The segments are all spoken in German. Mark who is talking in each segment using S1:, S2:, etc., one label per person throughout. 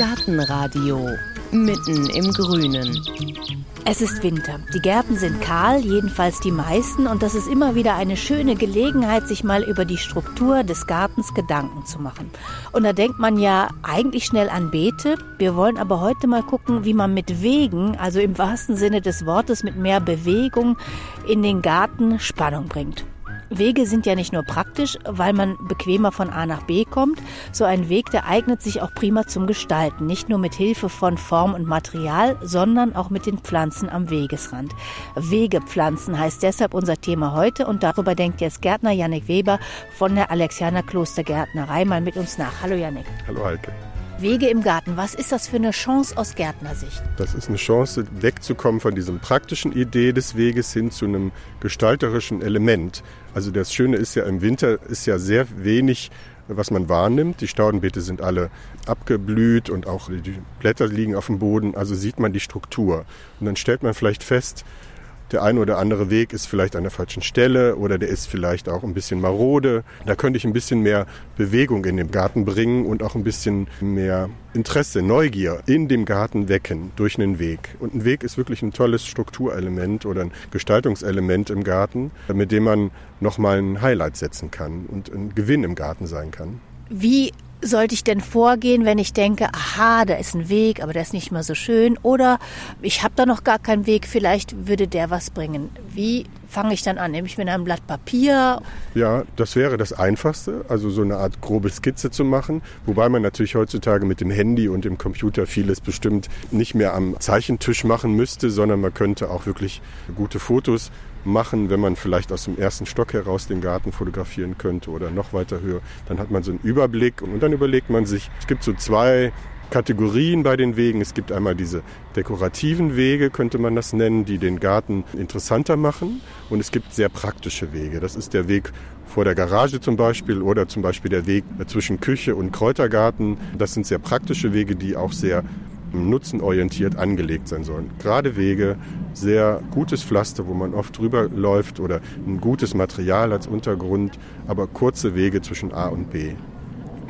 S1: Gartenradio mitten im Grünen.
S2: Es ist Winter. Die Gärten sind kahl, jedenfalls die meisten, und das ist immer wieder eine schöne Gelegenheit, sich mal über die Struktur des Gartens Gedanken zu machen. Und da denkt man ja eigentlich schnell an Beete. Wir wollen aber heute mal gucken, wie man mit Wegen, also im wahrsten Sinne des Wortes mit mehr Bewegung, in den Garten Spannung bringt. Wege sind ja nicht nur praktisch, weil man bequemer von A nach B kommt. So ein Weg, der eignet sich auch prima zum Gestalten. Nicht nur mit Hilfe von Form und Material, sondern auch mit den Pflanzen am Wegesrand. Wegepflanzen heißt deshalb unser Thema heute und darüber denkt jetzt Gärtner Yannick Weber von der Alexianer Klostergärtnerei mal mit uns nach. Hallo Yannick.
S3: Hallo Heike.
S2: Wege im Garten, was ist das für eine Chance aus Gärtnersicht?
S3: Das ist eine Chance, wegzukommen von diesem praktischen Idee des Weges hin zu einem gestalterischen Element. Also das Schöne ist ja, im Winter ist ja sehr wenig, was man wahrnimmt. Die Staudenbeete sind alle abgeblüht und auch die Blätter liegen auf dem Boden. Also sieht man die Struktur. Und dann stellt man vielleicht fest, der eine oder andere Weg ist vielleicht an der falschen Stelle oder der ist vielleicht auch ein bisschen marode. Da könnte ich ein bisschen mehr Bewegung in den Garten bringen und auch ein bisschen mehr Interesse, Neugier in dem Garten wecken durch einen Weg. Und ein Weg ist wirklich ein tolles Strukturelement oder ein Gestaltungselement im Garten, mit dem man nochmal ein Highlight setzen kann und ein Gewinn im Garten sein kann.
S2: Wie sollte ich denn vorgehen, wenn ich denke, aha, da ist ein Weg, aber der ist nicht mehr so schön oder ich habe da noch gar keinen Weg, vielleicht würde der was bringen. Wie fange ich dann an? Nehme ich mir ein Blatt Papier?
S3: Ja, das wäre das Einfachste, also so eine Art grobe Skizze zu machen, wobei man natürlich heutzutage mit dem Handy und dem Computer vieles bestimmt nicht mehr am Zeichentisch machen müsste, sondern man könnte auch wirklich gute Fotos machen, wenn man vielleicht aus dem ersten Stock heraus den Garten fotografieren könnte oder noch weiter höher. Dann hat man so einen Überblick und dann überlegt man sich, es gibt so zwei Kategorien bei den Wegen. Es gibt einmal diese dekorativen Wege, könnte man das nennen, die den Garten interessanter machen. Und es gibt sehr praktische Wege. Das ist der Weg vor der Garage zum Beispiel oder zum Beispiel der Weg zwischen Küche und Kräutergarten. Das sind sehr praktische Wege, die auch sehr nutzenorientiert angelegt sein sollen. Gerade Wege, sehr gutes Pflaster, wo man oft drüber läuft oder ein gutes Material als Untergrund, aber kurze Wege zwischen A und B.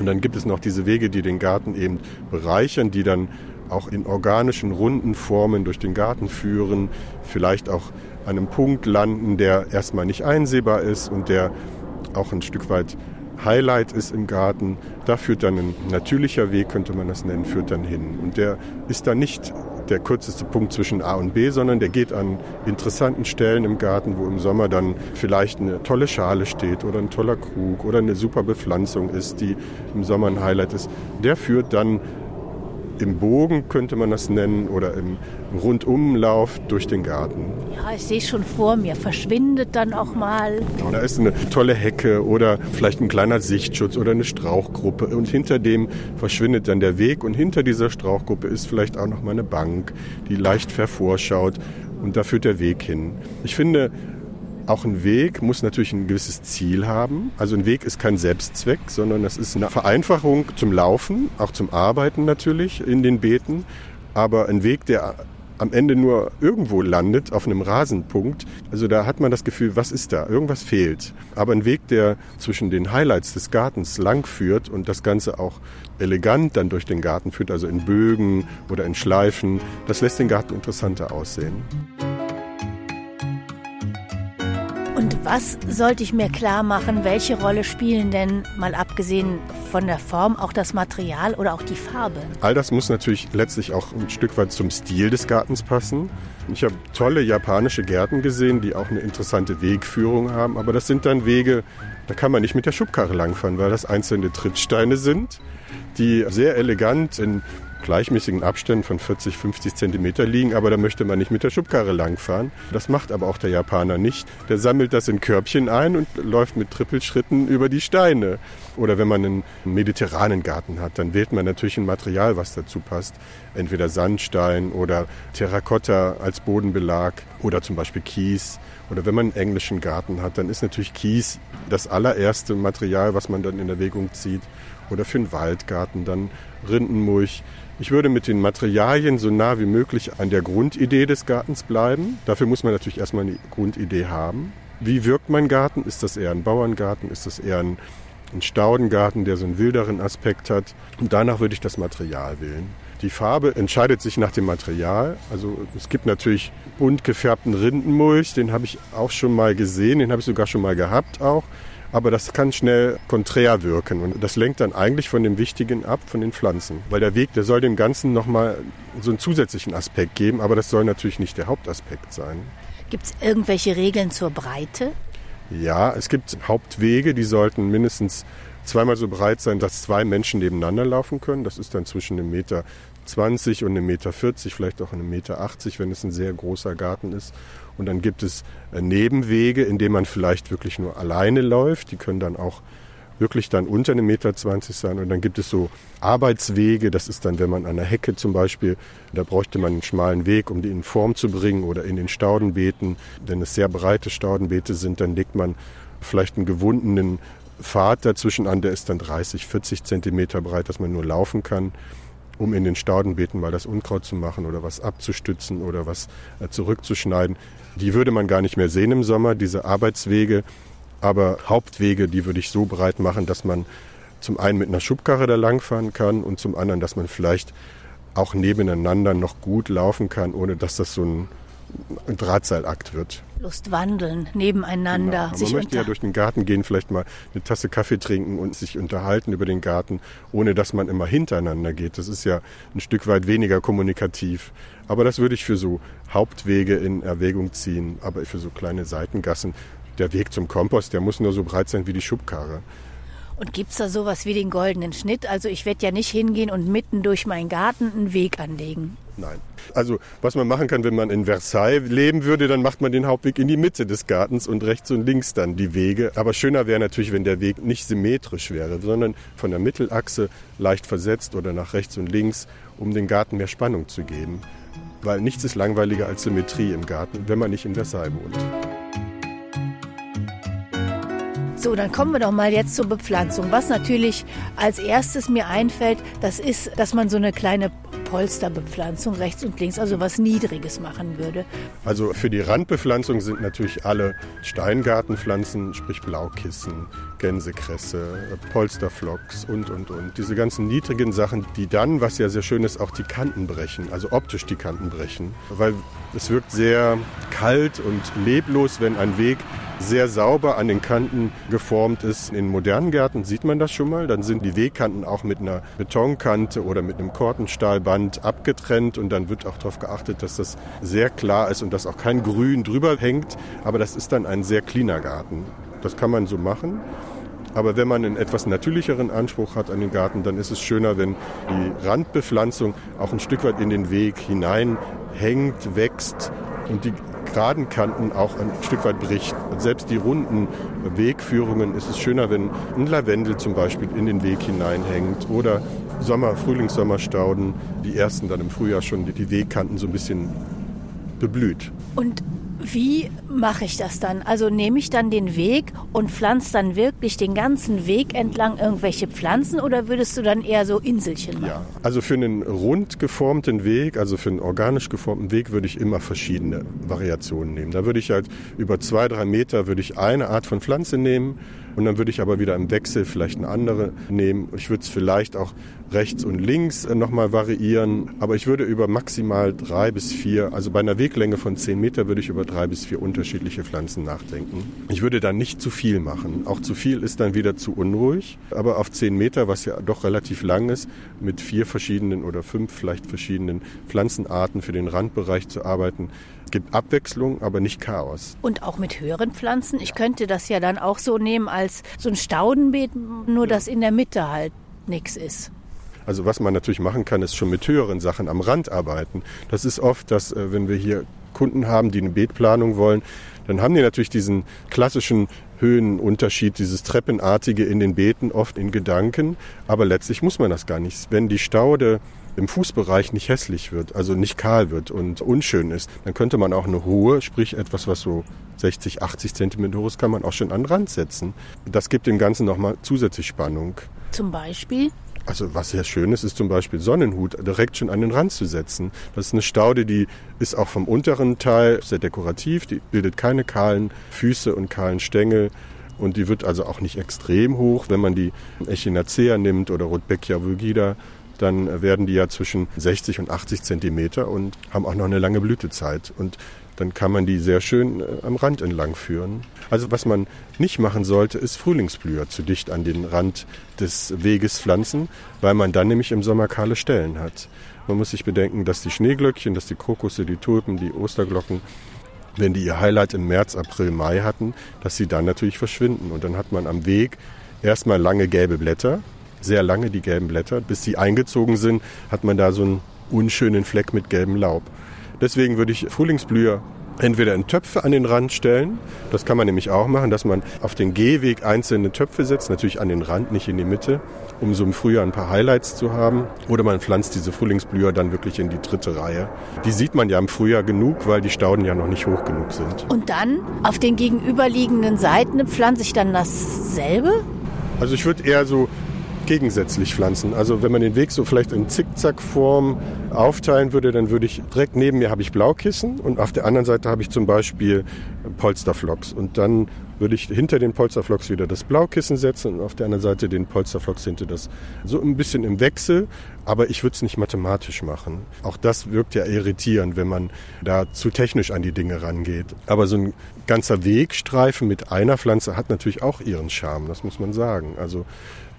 S3: Und dann gibt es noch diese Wege, die den Garten eben bereichern, die dann auch in organischen, runden Formen durch den Garten führen, vielleicht auch an einem Punkt landen, der erstmal nicht einsehbar ist und der auch ein Stück weit Highlight ist im Garten. Da führt dann ein natürlicher Weg, könnte man das nennen, führt dann hin. Und der ist dann nicht der kürzeste Punkt zwischen A und B, sondern der geht an interessanten Stellen im Garten, wo im Sommer dann vielleicht eine tolle Schale steht oder ein toller Krug oder eine super Bepflanzung ist, die im Sommer ein Highlight ist. Der führt dann im Bogen, könnte man das nennen, oder im Rundumlauf durch den Garten.
S2: Ja, ich sehe schon vor mir, verschwindet dann auch mal.
S3: Da ist eine tolle Hecke oder vielleicht ein kleiner Sichtschutz oder eine Strauchgruppe und hinter dem verschwindet dann der Weg und hinter dieser Strauchgruppe ist vielleicht auch noch mal eine Bank, die leicht hervorschaut und da führt der Weg hin. Ich finde, auch ein Weg muss natürlich ein gewisses Ziel haben. Also ein Weg ist kein Selbstzweck, sondern das ist eine Vereinfachung zum Laufen, auch zum Arbeiten natürlich in den Beeten. Aber ein Weg, der am Ende nur irgendwo landet, auf einem Rasenpunkt. Also da hat man das Gefühl, was ist da? Irgendwas fehlt. Aber ein Weg, der zwischen den Highlights des Gartens lang führt und das Ganze auch elegant dann durch den Garten führt, also in Bögen oder in Schleifen, das lässt den Garten interessanter aussehen.
S2: Was sollte ich mir klar machen, welche Rolle spielen denn, mal abgesehen von der Form, auch das Material oder auch die Farbe?
S3: All das muss natürlich letztlich auch ein Stück weit zum Stil des Gartens passen. Ich habe tolle japanische Gärten gesehen, die auch eine interessante Wegführung haben, aber das sind dann Wege, da kann man nicht mit der Schubkarre langfahren, weil das einzelne Trittsteine sind, die sehr elegant in gleichmäßigen Abständen von 40, 50 Zentimeter liegen, aber da möchte man nicht mit der Schubkarre langfahren. Das macht aber auch der Japaner nicht. Der sammelt das in Körbchen ein und läuft mit Trippelschritten über die Steine. Oder wenn man einen mediterranen Garten hat, dann wählt man natürlich ein Material, was dazu passt. Entweder Sandstein oder Terrakotta als Bodenbelag oder zum Beispiel Kies. Oder wenn man einen englischen Garten hat, dann ist natürlich Kies das allererste Material, was man dann in Erwägung zieht. Oder für einen Waldgarten dann Rindenmulch. Ich würde mit den Materialien so nah wie möglich an der Grundidee des Gartens bleiben. Dafür muss man natürlich erstmal eine Grundidee haben. Wie wirkt mein Garten? Ist das eher ein Bauerngarten? Ist das eher ein, ein Staudengarten, der so einen wilderen Aspekt hat? Und danach würde ich das Material wählen. Die Farbe entscheidet sich nach dem Material. Also es gibt natürlich bunt gefärbten Rindenmulch, den habe ich auch schon mal gesehen, den habe ich sogar schon mal gehabt auch aber das kann schnell konträr wirken und das lenkt dann eigentlich von dem Wichtigen ab, von den Pflanzen. Weil der Weg, der soll dem Ganzen nochmal so einen zusätzlichen Aspekt geben, aber das soll natürlich nicht der Hauptaspekt sein.
S2: Gibt es irgendwelche Regeln zur Breite?
S3: Ja, es gibt Hauptwege, die sollten mindestens zweimal so breit sein, dass zwei Menschen nebeneinander laufen können. Das ist dann zwischen einem Meter 20 und einem Meter 40, vielleicht auch einem Meter 80, wenn es ein sehr großer Garten ist. Und dann gibt es äh, Nebenwege, in denen man vielleicht wirklich nur alleine läuft. Die können dann auch wirklich dann unter einem Meter 20 sein. Und dann gibt es so Arbeitswege. Das ist dann, wenn man an der Hecke zum Beispiel, da bräuchte man einen schmalen Weg, um die in Form zu bringen oder in den Staudenbeeten. Wenn es sehr breite Staudenbeete sind, dann legt man vielleicht einen gewundenen Pfad dazwischen an, der ist dann 30, 40 Zentimeter breit, dass man nur laufen kann um in den Staudenbeeten mal das Unkraut zu machen oder was abzustützen oder was äh, zurückzuschneiden. Die würde man gar nicht mehr sehen im Sommer, diese Arbeitswege. Aber Hauptwege, die würde ich so breit machen, dass man zum einen mit einer Schubkarre da langfahren kann und zum anderen, dass man vielleicht auch nebeneinander noch gut laufen kann, ohne dass das so ein ein Drahtseilakt wird.
S2: Lust wandeln, nebeneinander.
S3: Genau. Man möchte ja durch den Garten gehen, vielleicht mal eine Tasse Kaffee trinken und sich unterhalten über den Garten, ohne dass man immer hintereinander geht. Das ist ja ein Stück weit weniger kommunikativ. Aber das würde ich für so Hauptwege in Erwägung ziehen, aber für so kleine Seitengassen. Der Weg zum Kompost, der muss nur so breit sein wie die Schubkarre.
S2: Und gibt es da sowas wie den goldenen Schnitt? Also ich werde ja nicht hingehen und mitten durch meinen Garten einen Weg anlegen.
S3: Nein. Also was man machen kann, wenn man in Versailles leben würde, dann macht man den Hauptweg in die Mitte des Gartens und rechts und links dann die Wege. Aber schöner wäre natürlich, wenn der Weg nicht symmetrisch wäre, sondern von der Mittelachse leicht versetzt oder nach rechts und links, um den Garten mehr Spannung zu geben. Weil nichts ist langweiliger als Symmetrie im Garten, wenn man nicht in Versailles wohnt.
S2: So, dann kommen wir doch mal jetzt zur Bepflanzung. Was natürlich als erstes mir einfällt, das ist, dass man so eine kleine Polsterbepflanzung rechts und links, also was Niedriges machen würde.
S3: Also für die Randbepflanzung sind natürlich alle Steingartenpflanzen, sprich Blaukissen, Gänsekresse, Polsterflocks und, und, und. Diese ganzen niedrigen Sachen, die dann, was ja sehr schön ist, auch die Kanten brechen, also optisch die Kanten brechen. Weil es wirkt sehr kalt und leblos, wenn ein Weg sehr sauber an den Kanten geformt ist. In modernen Gärten sieht man das schon mal. Dann sind die Wegkanten auch mit einer Betonkante oder mit einem Kortenstahlband abgetrennt und dann wird auch darauf geachtet, dass das sehr klar ist und dass auch kein Grün drüber hängt. Aber das ist dann ein sehr cleaner Garten. Das kann man so machen. Aber wenn man einen etwas natürlicheren Anspruch hat an den Garten, dann ist es schöner, wenn die Randbepflanzung auch ein Stück weit in den Weg hineinhängt, wächst und die geraden Kanten auch ein Stück weit bricht. Und selbst die runden Wegführungen ist es schöner, wenn ein Lavendel zum Beispiel in den Weg hineinhängt oder Sommer, Frühlings-Sommerstauden, die ersten dann im Frühjahr schon die Wegkanten so ein bisschen beblüht.
S2: Und wie mache ich das dann? Also nehme ich dann den Weg und pflanze dann wirklich den ganzen Weg entlang irgendwelche Pflanzen oder würdest du dann eher so Inselchen machen? Ja,
S3: also für einen rund geformten Weg, also für einen organisch geformten Weg würde ich immer verschiedene Variationen nehmen. Da würde ich halt über zwei, drei Meter würde ich eine Art von Pflanze nehmen Und dann würde ich aber wieder im Wechsel vielleicht eine andere nehmen. Ich würde es vielleicht auch rechts und links äh, nochmal variieren. Aber ich würde über maximal drei bis vier, also bei einer Weglänge von zehn Meter würde ich über drei bis vier unterschiedliche Pflanzen nachdenken. Ich würde dann nicht zu viel machen. Auch zu viel ist dann wieder zu unruhig. Aber auf zehn Meter, was ja doch relativ lang ist, mit vier verschiedenen oder fünf vielleicht verschiedenen Pflanzenarten für den Randbereich zu arbeiten, gibt Abwechslung, aber nicht Chaos.
S2: Und auch mit höheren Pflanzen. Ich könnte das ja dann auch so nehmen als so ein Staudenbeet, nur dass in der Mitte halt nichts ist.
S3: Also was man natürlich machen kann, ist schon mit höheren Sachen am Rand arbeiten. Das ist oft, dass äh, wenn wir hier Kunden haben, die eine Beetplanung wollen, dann haben die natürlich diesen klassischen Höhenunterschied, dieses Treppenartige in den Beeten oft in Gedanken. Aber letztlich muss man das gar nicht. Wenn die Staude im Fußbereich nicht hässlich wird, also nicht kahl wird und unschön ist, dann könnte man auch eine hohe, sprich etwas, was so 60, 80 Zentimeter hoch ist, kann man auch schon an den Rand setzen. Das gibt dem Ganzen nochmal zusätzlich Spannung.
S2: Zum Beispiel?
S3: Also was sehr schön ist, ist zum Beispiel Sonnenhut direkt schon an den Rand zu setzen. Das ist eine Staude, die ist auch vom unteren Teil sehr dekorativ, die bildet keine kahlen Füße und kahlen Stängel und die wird also auch nicht extrem hoch. Wenn man die Echinacea nimmt oder Rudbeckia vulgida, dann werden die ja zwischen 60 und 80 Zentimeter und haben auch noch eine lange Blütezeit. Und dann kann man die sehr schön äh, am Rand entlang führen. Also was man nicht machen sollte, ist Frühlingsblüher zu dicht an den Rand des Weges pflanzen, weil man dann nämlich im Sommer kahle Stellen hat. Man muss sich bedenken, dass die Schneeglöckchen, dass die Krokusse, die Tulpen, die Osterglocken, wenn die ihr Highlight im März, April, Mai hatten, dass sie dann natürlich verschwinden. Und dann hat man am Weg erstmal lange gelbe Blätter, sehr lange die gelben Blätter. Bis sie eingezogen sind, hat man da so einen unschönen Fleck mit gelbem Laub. Deswegen würde ich Frühlingsblüher entweder in Töpfe an den Rand stellen. Das kann man nämlich auch machen, dass man auf den Gehweg einzelne Töpfe setzt, natürlich an den Rand, nicht in die Mitte, um so im Frühjahr ein paar Highlights zu haben. Oder man pflanzt diese Frühlingsblüher dann wirklich in die dritte Reihe. Die sieht man ja im Frühjahr genug, weil die Stauden ja noch nicht hoch genug sind.
S2: Und dann auf den gegenüberliegenden Seiten pflanze ich dann dasselbe?
S3: Also ich würde eher so gegensätzlich pflanzen. Also wenn man den Weg so vielleicht in Zickzackform aufteilen würde, dann würde ich direkt neben mir habe ich Blaukissen und auf der anderen Seite habe ich zum Beispiel Polsterflocks. Und dann würde ich hinter den Polsterflocks wieder das Blaukissen setzen und auf der anderen Seite den Polsterflocks hinter das. So ein bisschen im Wechsel, aber ich würde es nicht mathematisch machen. Auch das wirkt ja irritierend, wenn man da zu technisch an die Dinge rangeht. Aber so ein ganzer Wegstreifen mit einer Pflanze hat natürlich auch ihren Charme, das muss man sagen. Also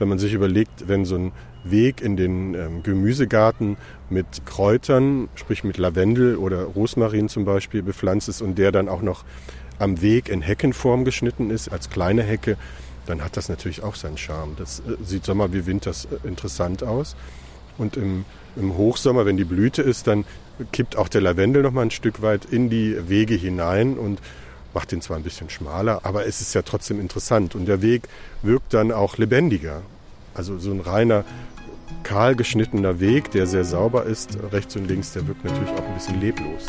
S3: wenn man sich überlegt, wenn so ein Weg in den ähm, Gemüsegarten mit Kräutern, sprich mit Lavendel oder Rosmarin zum Beispiel bepflanzt ist und der dann auch noch am Weg in Heckenform geschnitten ist, als kleine Hecke, dann hat das natürlich auch seinen Charme. Das äh, sieht Sommer wie Winter äh, interessant aus. Und im, im Hochsommer, wenn die Blüte ist, dann kippt auch der Lavendel noch mal ein Stück weit in die Wege hinein und macht den zwar ein bisschen schmaler, aber es ist ja trotzdem interessant und der Weg wirkt dann auch lebendiger. Also so ein reiner kahl geschnittener Weg, der sehr sauber ist, rechts und links, der wirkt natürlich auch ein bisschen leblos.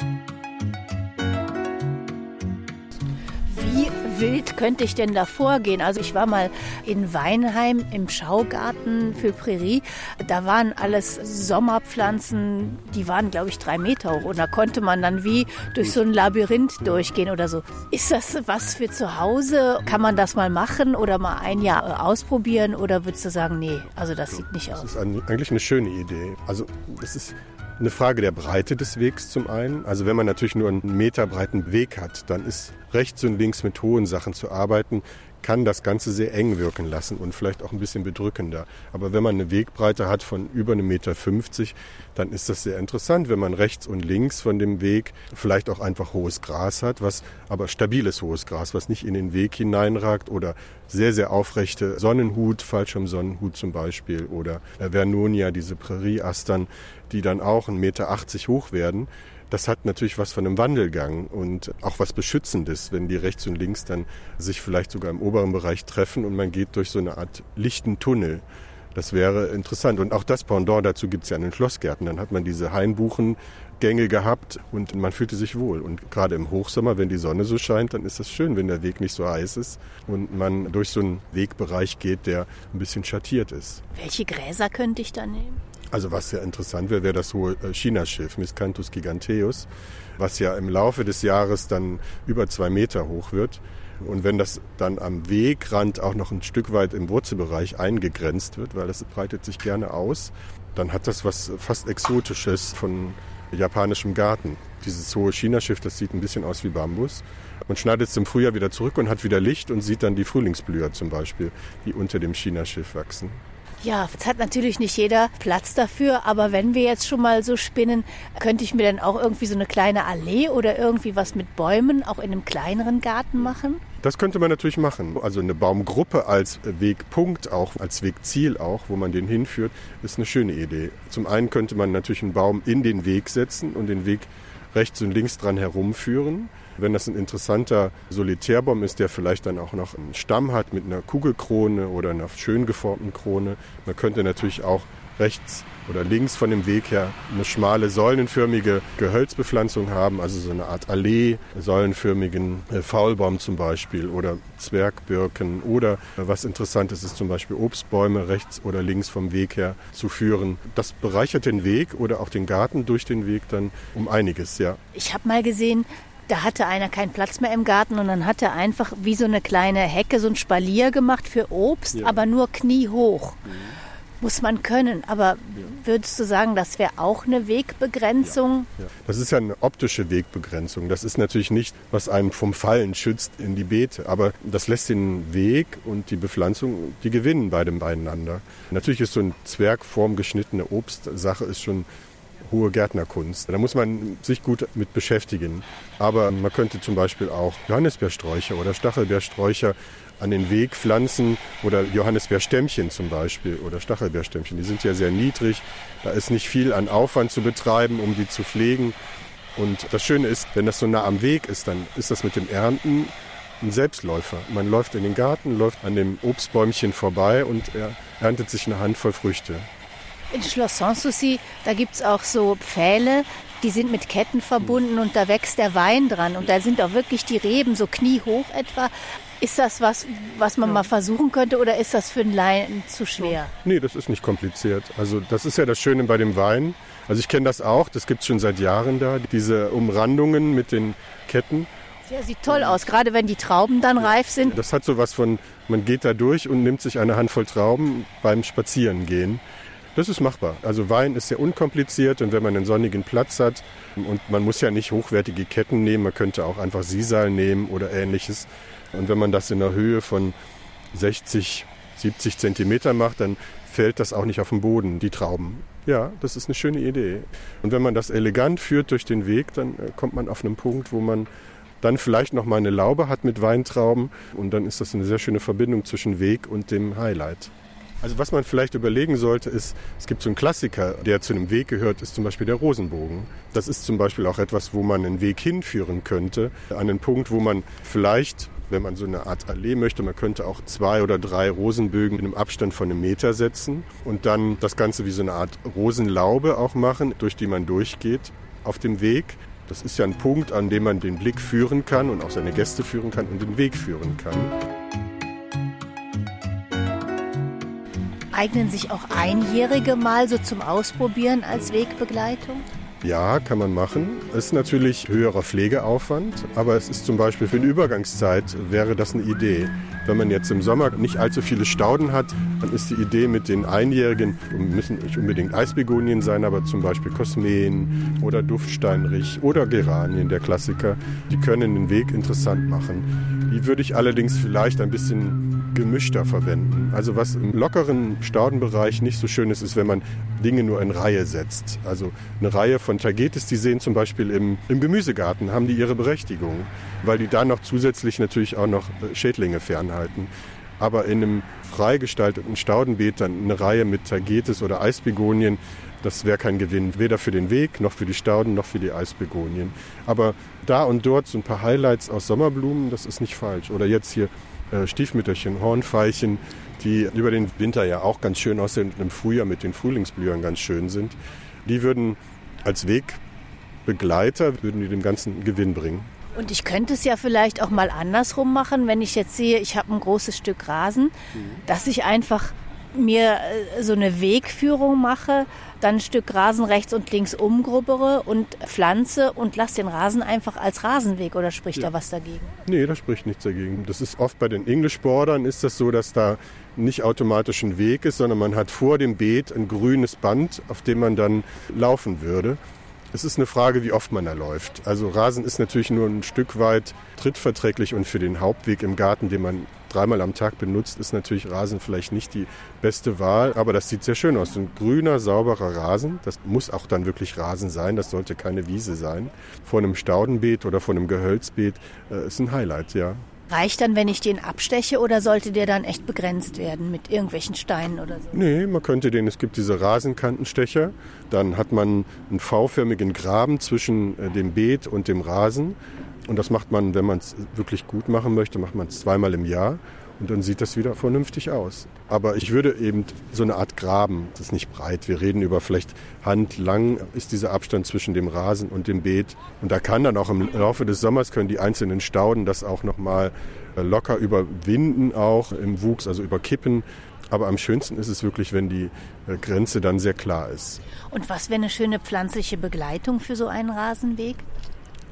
S2: Wild könnte ich denn da vorgehen? Also ich war mal in Weinheim im Schaugarten für Prärie. Da waren alles Sommerpflanzen, die waren, glaube ich, drei Meter hoch. Und da konnte man dann wie durch so ein Labyrinth durchgehen oder so. Ist das was für zu Hause? Kann man das mal machen oder mal ein Jahr äh, ausprobieren? Oder würdest du sagen, nee, also das sieht nicht aus?
S3: Das ist eigentlich eine schöne Idee. Also das ist eine Frage der Breite des Wegs zum einen. Also wenn man natürlich nur einen Meter breiten Weg hat, dann ist rechts und links mit hohen Sachen zu arbeiten, kann das Ganze sehr eng wirken lassen und vielleicht auch ein bisschen bedrückender. Aber wenn man eine Wegbreite hat von über einem Meter, 50, dann ist das sehr interessant, wenn man rechts und links von dem Weg vielleicht auch einfach hohes Gras hat, was aber stabiles hohes Gras, was nicht in den Weg hineinragt oder sehr, sehr aufrechte Sonnenhut, Fallschirmsonnenhut zum Beispiel oder Vernonia, diese Prärieastern, die dann auch 1,80 Meter hoch werden das hat natürlich was von einem Wandelgang und auch was Beschützendes, wenn die rechts und links dann sich vielleicht sogar im oberen Bereich treffen und man geht durch so eine Art lichten Tunnel. Das wäre interessant. Und auch das Pendant dazu gibt es ja in den Schlossgärten. Dann hat man diese Hainbuchengänge gehabt und man fühlte sich wohl. Und gerade im Hochsommer, wenn die Sonne so scheint, dann ist das schön, wenn der Weg nicht so heiß ist und man durch so einen Wegbereich geht, der ein bisschen schattiert ist.
S2: Welche Gräser könnte ich da nehmen?
S3: Also was ja interessant wäre, wäre das hohe äh, Chinaschiff Miscanthus giganteus, was ja im Laufe des Jahres dann über zwei Meter hoch wird. Und wenn das dann am Wegrand auch noch ein Stück weit im Wurzelbereich eingegrenzt wird, weil das breitet sich gerne aus, dann hat das was fast Exotisches von japanischem Garten. Dieses hohe Chinaschiff, das sieht ein bisschen aus wie Bambus. Man schneidet es im Frühjahr wieder zurück und hat wieder Licht und sieht dann die Frühlingsblüher zum Beispiel, die unter dem Chinaschiff wachsen.
S2: Ja, es hat natürlich nicht jeder Platz dafür, aber wenn wir jetzt schon mal so spinnen, könnte ich mir dann auch irgendwie so eine kleine Allee oder irgendwie was mit Bäumen auch in einem kleineren Garten machen?
S3: Das könnte man natürlich machen. Also eine Baumgruppe als Wegpunkt auch, als Wegziel auch, wo man den hinführt, ist eine schöne Idee. Zum einen könnte man natürlich einen Baum in den Weg setzen und den Weg rechts und links dran herumführen. Wenn das ein interessanter Solitärbaum ist, der vielleicht dann auch noch einen Stamm hat mit einer Kugelkrone oder einer schön geformten Krone, man könnte natürlich auch rechts oder links von dem Weg her eine schmale säulenförmige Gehölzbepflanzung haben, also so eine Art Allee, säulenförmigen äh, Faulbaum zum Beispiel oder Zwergbirken oder äh, was interessant ist, ist zum Beispiel Obstbäume rechts oder links vom Weg her zu führen. Das bereichert den Weg oder auch den Garten durch den Weg dann um einiges, ja.
S2: Ich habe mal gesehen, da hatte einer keinen Platz mehr im Garten und dann hat er einfach wie so eine kleine Hecke, so ein Spalier gemacht für Obst, ja. aber nur kniehoch. Mhm. Muss man können. Aber ja. würdest du sagen, das wäre auch eine Wegbegrenzung?
S3: Ja. Das ist ja eine optische Wegbegrenzung. Das ist natürlich nicht, was einen vom Fallen schützt in die Beete. Aber das lässt den Weg und die Bepflanzung, die gewinnen beide beieinander. Natürlich ist so ein Zwergform geschnittene Obstsache ist schon hohe Gärtnerkunst. Da muss man sich gut mit beschäftigen. Aber man könnte zum Beispiel auch Johannisbeersträucher oder Stachelbeersträucher an den Weg pflanzen oder Johannisbeerstämmchen zum Beispiel oder Stachelbeerstämmchen. Die sind ja sehr niedrig. Da ist nicht viel an Aufwand zu betreiben, um die zu pflegen. Und das Schöne ist, wenn das so nah am Weg ist, dann ist das mit dem Ernten ein Selbstläufer. Man läuft in den Garten, läuft an dem Obstbäumchen vorbei und er erntet sich eine Handvoll Früchte.
S2: In Schloss Sanssouci, da gibt es auch so Pfähle, die sind mit Ketten verbunden und da wächst der Wein dran. Und da sind auch wirklich die Reben so kniehoch etwa. Ist das was, was man ja. mal versuchen könnte oder ist das für einen Laien zu schwer?
S3: Nee, das ist nicht kompliziert. Also das ist ja das Schöne bei dem Wein. Also ich kenne das auch, das gibt es schon seit Jahren da, diese Umrandungen mit den Ketten.
S2: Ja, sieht toll aus, gerade wenn die Trauben dann reif sind.
S3: Das hat so was von, man geht da durch und nimmt sich eine Handvoll Trauben beim Spazierengehen. Das ist machbar. Also Wein ist sehr unkompliziert und wenn man einen sonnigen Platz hat und man muss ja nicht hochwertige Ketten nehmen, man könnte auch einfach Sisal nehmen oder ähnliches. Und wenn man das in einer Höhe von 60, 70 Zentimeter macht, dann fällt das auch nicht auf den Boden, die Trauben. Ja, das ist eine schöne Idee. Und wenn man das elegant führt durch den Weg, dann äh, kommt man auf einen Punkt, wo man dann vielleicht noch mal eine Laube hat mit Weintrauben und dann ist das eine sehr schöne Verbindung zwischen Weg und dem Highlight. Also was man vielleicht überlegen sollte, ist, es gibt so einen Klassiker, der zu einem Weg gehört, ist zum Beispiel der Rosenbogen. Das ist zum Beispiel auch etwas, wo man einen Weg hinführen könnte, an einen Punkt, wo man vielleicht wenn man so eine Art Allee möchte, man könnte auch zwei oder drei Rosenbögen in einem Abstand von einem Meter setzen und dann das Ganze wie so eine Art Rosenlaube auch machen, durch die man durchgeht auf dem Weg. Das ist ja ein Punkt, an dem man den Blick führen kann und auch seine Gäste führen kann und den Weg führen kann.
S2: Eignen sich auch Einjährige mal so zum Ausprobieren als Wegbegleitung?
S3: Ja, kann man machen. Es ist natürlich höherer Pflegeaufwand, aber es ist zum Beispiel für eine Übergangszeit wäre das eine Idee. Wenn man jetzt im Sommer nicht allzu viele Stauden hat, dann ist die Idee mit den Einjährigen, müssen nicht unbedingt Eisbegonien sein, aber zum Beispiel Kosmeen oder Duftsteinrich oder Geranien, der Klassiker, die können den Weg interessant machen. Die würde ich allerdings vielleicht ein bisschen gemischter verwenden. Also was im lockeren Staudenbereich nicht so schön ist, ist, wenn man Dinge nur in Reihe setzt. Also eine Reihe von Tagetes, die sehen zum Beispiel im, im Gemüsegarten, haben die ihre Berechtigung, weil die da noch zusätzlich natürlich auch noch äh, Schädlinge fernhalten. Aber in einem freigestalteten Staudenbeet dann eine Reihe mit Tagetes oder Eisbegonien, das wäre kein Gewinn, weder für den Weg, noch für die Stauden, noch für die Eisbegonien. Aber da und dort so ein paar Highlights aus Sommerblumen, das ist nicht falsch. Oder jetzt hier äh, Stiefmütterchen, Hornfeilchen, die über den Winter ja auch ganz schön aussehen und im Frühjahr mit den Frühlingsblühern ganz schön sind. Die würden als Wegbegleiter, würden die dem Ganzen Gewinn bringen.
S2: Und ich könnte es ja vielleicht auch mal andersrum machen, wenn ich jetzt sehe, ich habe ein großes Stück Rasen, mhm. dass ich einfach mir äh, so eine Wegführung mache, dann ein Stück Rasen rechts und links umgrubbere und pflanze und lasse den Rasen einfach als Rasenweg oder spricht ja. da was dagegen?
S3: Nee, da spricht nichts dagegen. Das ist oft bei den English Bordern ist das so, dass da nicht automatisch ein Weg ist, sondern man hat vor dem Beet ein grünes Band, auf dem man dann laufen würde. Es ist eine Frage, wie oft man da läuft. Also Rasen ist natürlich nur ein Stück weit trittverträglich und für den Hauptweg im Garten, den man dreimal am Tag benutzt, ist natürlich Rasen vielleicht nicht die beste Wahl, aber das sieht sehr schön aus. Ein grüner, sauberer Rasen, das muss auch dann wirklich Rasen sein, das sollte keine Wiese sein. Vor einem Staudenbeet oder vor einem Gehölzbeet äh, ist ein Highlight, ja.
S2: Reicht dann, wenn ich den absteche oder sollte der dann echt begrenzt werden mit irgendwelchen Steinen oder so?
S3: Nee, man könnte den, es gibt diese Rasenkantenstecher, dann hat man einen V-förmigen Graben zwischen äh, dem Beet und dem Rasen. Und das macht man, wenn man es wirklich gut machen möchte, macht man es zweimal im Jahr und dann sieht das wieder vernünftig aus. Aber ich würde eben so eine Art Graben, das ist nicht breit, wir reden über vielleicht handlang ist dieser Abstand zwischen dem Rasen und dem Beet. Und da kann dann auch im Laufe des Sommers können die einzelnen Stauden das auch nochmal äh, locker überwinden, auch im Wuchs, also überkippen. Aber am schönsten ist es wirklich, wenn die äh, Grenze dann sehr klar ist.
S2: Und was wäre eine schöne pflanzliche Begleitung für so einen Rasenweg?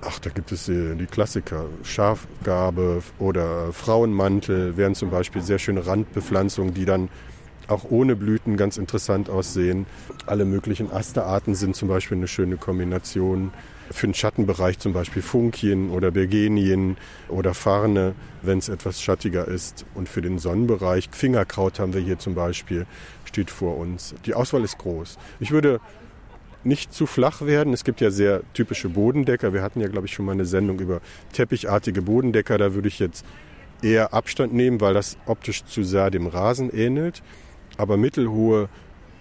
S3: Ach, da gibt es die Klassiker. Schafgarbe oder Frauenmantel wären zum Beispiel sehr schöne Randbepflanzungen, die dann auch ohne Blüten ganz interessant aussehen. Alle möglichen Asterarten sind zum Beispiel eine schöne Kombination. Für den Schattenbereich zum Beispiel Funkien oder Bergenien oder Farne, wenn es etwas schattiger ist. Und für den Sonnenbereich Fingerkraut haben wir hier zum Beispiel, steht vor uns. Die Auswahl ist groß. Ich würde nicht zu flach werden. Es gibt ja sehr typische Bodendecker. Wir hatten ja, glaube ich, schon mal eine Sendung über teppichartige Bodendecker. Da würde ich jetzt eher Abstand nehmen, weil das optisch zu sehr dem Rasen ähnelt. Aber mittelhohe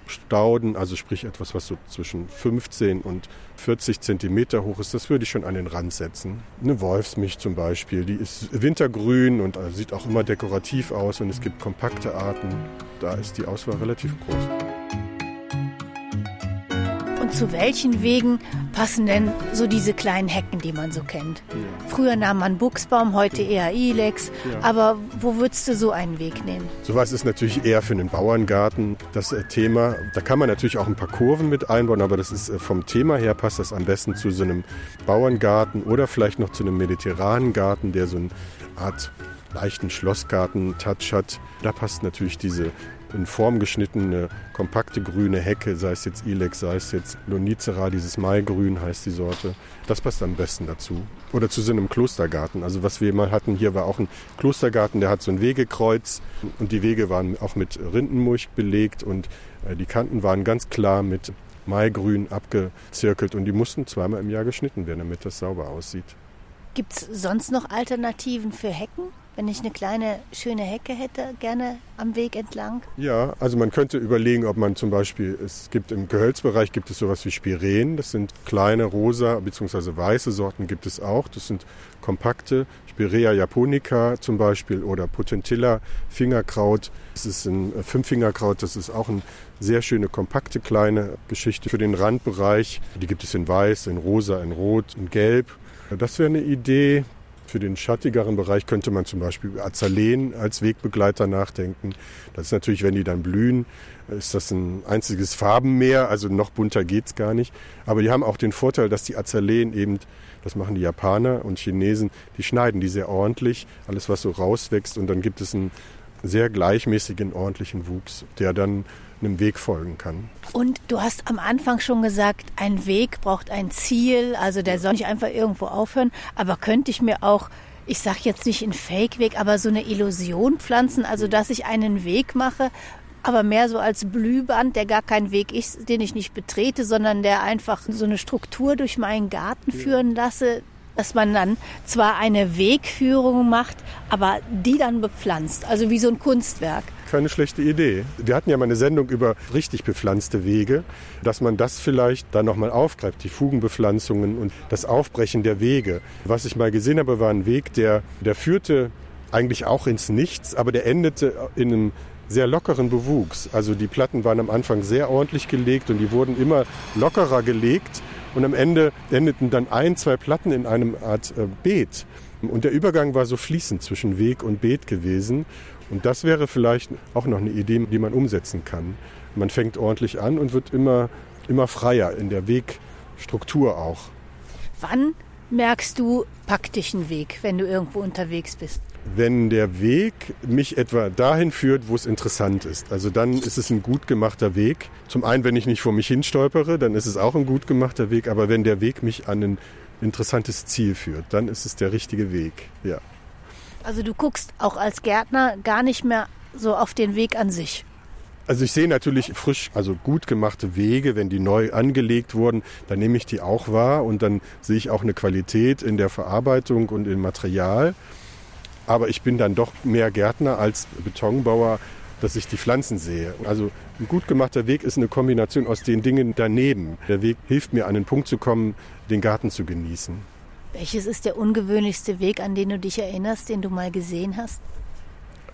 S3: Stauden, also sprich etwas, was so zwischen 15 und 40 Zentimeter hoch ist, das würde ich schon an den Rand setzen. Eine Wolfsmilch zum Beispiel, die ist wintergrün und äh, sieht auch immer dekorativ aus und es gibt kompakte Arten. Da ist die Auswahl relativ groß.
S2: Und zu welchen Wegen passen denn so diese kleinen Hecken, die man so kennt? Ja. Früher nahm man Buchsbaum, heute eher Ilex. Ja. Aber wo würdest du so einen Weg nehmen?
S3: Sowas ist natürlich eher für einen Bauerngarten das äh, Thema. Da kann man natürlich auch ein paar Kurven mit einbauen, aber das ist äh, vom Thema her passt das am besten zu so einem Bauerngarten oder vielleicht noch zu einem mediterranen Garten, der so eine Art leichten Schlossgarten-Touch hat. Da passt natürlich diese in Form geschnittene, kompakte grüne Hecke, sei es jetzt Ilex, sei es jetzt Lonicera, dieses Maigrün heißt die Sorte. Das passt am besten dazu. Oder zu so einem Klostergarten. Also was wir mal hatten, hier war auch ein Klostergarten, der hat so ein Wegekreuz und die Wege waren auch mit Rindenmulch belegt und äh, die Kanten waren ganz klar mit Maigrün abgezirkelt und die mussten zweimal im Jahr geschnitten werden, damit das sauber aussieht.
S2: Gibt es sonst noch Alternativen für Hecken? Wenn ich eine kleine schöne Hecke hätte, gerne am Weg entlang?
S3: Ja, also man könnte überlegen, ob man zum Beispiel, es gibt im Gehölzbereich gibt es sowas wie Spireen, das sind kleine rosa bzw. weiße Sorten gibt es auch, das sind kompakte, Spirea japonica zum Beispiel oder Potentilla Fingerkraut, das ist ein Fünffingerkraut, das ist auch eine sehr schöne kompakte kleine Geschichte für den Randbereich, die gibt es in weiß, in rosa, in rot, in gelb. Das wäre eine Idee. Für den schattigeren Bereich könnte man zum Beispiel Azaleen als Wegbegleiter nachdenken. Das ist natürlich, wenn die dann blühen, ist das ein einziges Farbenmeer, also noch bunter geht's gar nicht. Aber die haben auch den Vorteil, dass die Azaleen eben, das machen die Japaner und Chinesen, die schneiden die sehr ordentlich, alles was so rauswächst und dann gibt es einen sehr gleichmäßigen, ordentlichen Wuchs, der dann einem Weg folgen kann.
S2: Und du hast am Anfang schon gesagt, ein Weg braucht ein Ziel, also der soll nicht einfach irgendwo aufhören. Aber könnte ich mir auch, ich sage jetzt nicht einen Fake-Weg, aber so eine Illusion pflanzen, also dass ich einen Weg mache, aber mehr so als Blühband, der gar kein Weg ist, den ich nicht betrete, sondern der einfach so eine Struktur durch meinen Garten führen lasse, dass man dann zwar eine Wegführung macht, aber die dann bepflanzt, also wie so ein Kunstwerk.
S3: Keine schlechte Idee. Wir hatten ja mal eine Sendung über richtig bepflanzte Wege, dass man das vielleicht dann nochmal aufgreift, die Fugenbepflanzungen und das Aufbrechen der Wege. Was ich mal gesehen habe, war ein Weg, der, der führte eigentlich auch ins Nichts, aber der endete in einem sehr lockeren Bewuchs. Also die Platten waren am Anfang sehr ordentlich gelegt und die wurden immer lockerer gelegt und am Ende endeten dann ein, zwei Platten in einem Art äh, Beet. Und der Übergang war so fließend zwischen Weg und Beet gewesen. Und das wäre vielleicht auch noch eine Idee, die man umsetzen kann. Man fängt ordentlich an und wird immer, immer freier in der Wegstruktur auch.
S2: Wann merkst du, pack dich einen Weg, wenn du irgendwo unterwegs bist?
S3: Wenn der Weg mich etwa dahin führt, wo es interessant ist. Also dann ist es ein gut gemachter Weg. Zum einen, wenn ich nicht vor mich hinstolpere, dann ist es auch ein gut gemachter Weg. Aber wenn der Weg mich an ein interessantes Ziel führt, dann ist es der richtige Weg. Ja.
S2: Also du guckst auch als Gärtner gar nicht mehr so auf den Weg an sich.
S3: Also ich sehe natürlich frisch, also gut gemachte Wege, wenn die neu angelegt wurden, dann nehme ich die auch wahr und dann sehe ich auch eine Qualität in der Verarbeitung und im Material. Aber ich bin dann doch mehr Gärtner als Betonbauer, dass ich die Pflanzen sehe. Also ein gut gemachter Weg ist eine Kombination aus den Dingen daneben. Der Weg hilft mir, an den Punkt zu kommen, den Garten zu genießen.
S2: Welches ist der ungewöhnlichste Weg, an den du dich erinnerst, den du mal gesehen hast?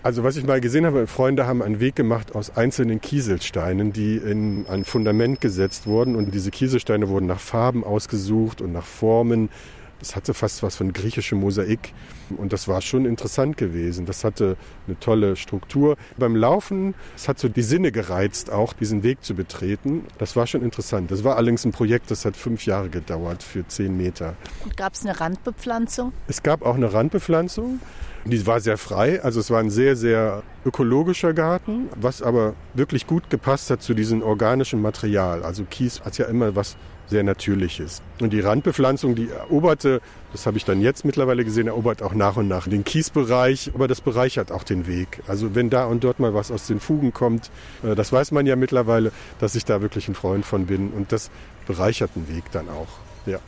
S3: Also was ich mal gesehen habe, Freunde haben einen Weg gemacht aus einzelnen Kieselsteinen, die in ein Fundament gesetzt wurden. Und diese Kieselsteine wurden nach Farben ausgesucht und nach Formen. Das hatte fast was von griechischem Mosaik. Und das war schon interessant gewesen. Das hatte eine tolle Struktur. Beim Laufen, es hat so die Sinne gereizt, auch diesen Weg zu betreten. Das war schon interessant. Das war allerdings ein Projekt, das hat fünf Jahre gedauert für zehn Meter.
S2: Und gab es eine Randbepflanzung?
S3: Es gab auch eine Randbepflanzung. Die war sehr frei, also es war ein sehr, sehr ökologischer Garten, was aber wirklich gut gepasst hat zu diesem organischen Material. Also Kies hat ja immer was sehr Natürliches. Und die Randbepflanzung, die eroberte, das habe ich dann jetzt mittlerweile gesehen, erobert auch nach und nach den Kiesbereich, aber das bereichert auch den Weg. Also wenn da und dort mal was aus den Fugen kommt, äh, das weiß man ja mittlerweile, dass ich da wirklich ein Freund von bin und das bereichert den Weg dann auch. Ja.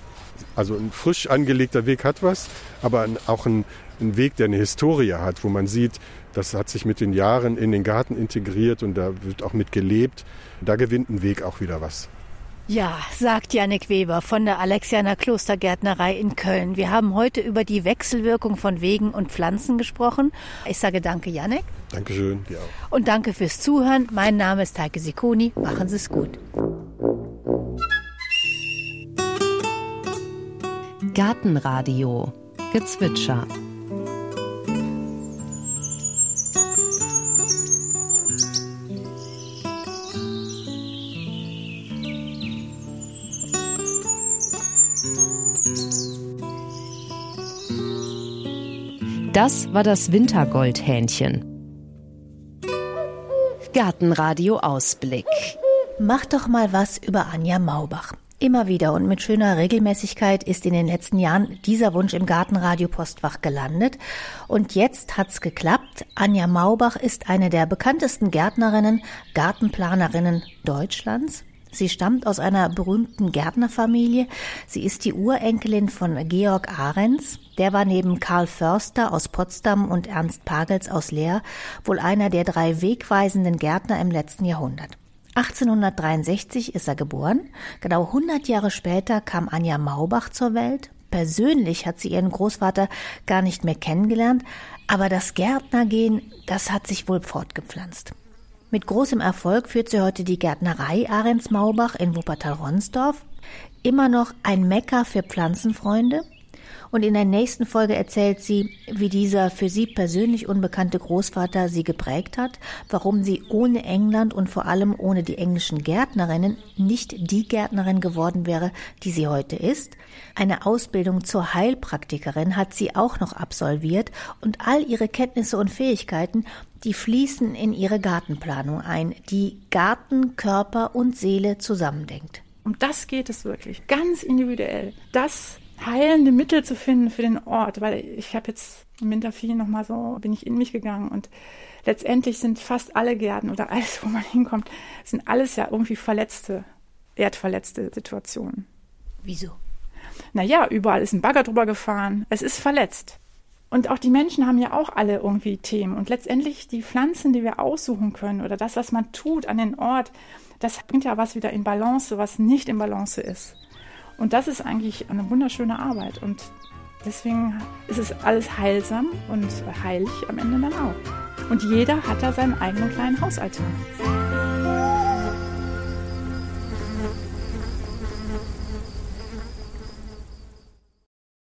S3: Also ein frisch angelegter Weg hat was, aber auch ein, ein Weg, der eine Historie hat, wo man sieht, das hat sich mit den Jahren in den Garten integriert und da wird auch mit gelebt. Da gewinnt ein Weg auch wieder was.
S2: Ja, sagt Janik Weber von der Alexianer Klostergärtnerei in Köln. Wir haben heute über die Wechselwirkung von Wegen und Pflanzen gesprochen. Ich sage danke, Janik.
S3: Dankeschön, dir auch.
S2: Und danke fürs Zuhören. Mein Name ist Heike Sikoni. Machen Sie es gut.
S1: Gartenradio Gezwitscher. Das war das Wintergoldhähnchen. Gartenradio Ausblick.
S2: Mach doch mal was über Anja Maubach. Immer wieder und mit schöner Regelmäßigkeit ist in den letzten Jahren dieser Wunsch im Gartenradio Postfach gelandet. Und jetzt hat's geklappt. Anja Maubach ist eine der bekanntesten Gärtnerinnen, Gartenplanerinnen Deutschlands. Sie stammt aus einer berühmten Gärtnerfamilie. Sie ist die Urenkelin von Georg Ahrens. Der war neben Karl Förster aus Potsdam und Ernst Pagels aus Leer wohl einer der drei wegweisenden Gärtner im letzten Jahrhundert. 1863 ist er geboren. Genau 100 Jahre später kam Anja Maubach zur Welt. Persönlich hat sie ihren Großvater gar nicht mehr kennengelernt, aber das Gärtnergehen, das hat sich wohl fortgepflanzt. Mit großem Erfolg führt sie heute die Gärtnerei Ahrens Maubach in Wuppertal-Ronsdorf. Immer noch ein Mecker für Pflanzenfreunde. Und in der nächsten Folge erzählt sie, wie dieser für sie persönlich unbekannte Großvater sie geprägt hat, warum sie ohne England und vor allem ohne die englischen Gärtnerinnen nicht die Gärtnerin geworden wäre, die sie heute ist. Eine Ausbildung zur Heilpraktikerin hat sie auch noch absolviert und all ihre Kenntnisse und Fähigkeiten, die fließen in ihre Gartenplanung ein, die Garten, Körper und Seele zusammendenkt.
S4: Um das geht es wirklich, ganz individuell. Das heilende Mittel zu finden für den Ort, weil ich habe jetzt im Wintervieh nochmal so, bin ich in mich gegangen und letztendlich sind fast alle Gärten oder alles, wo man hinkommt, sind alles ja irgendwie verletzte, erdverletzte Situationen.
S2: Wieso?
S4: Naja, überall ist ein Bagger drüber gefahren, es ist verletzt. Und auch die Menschen haben ja auch alle irgendwie Themen. Und letztendlich die Pflanzen, die wir aussuchen können oder das, was man tut an den Ort, das bringt ja was wieder in Balance, was nicht in Balance ist. Und das ist eigentlich eine wunderschöne Arbeit. Und deswegen ist es alles heilsam und heilig am Ende dann auch. Und jeder hat da seinen eigenen kleinen Hausalltag.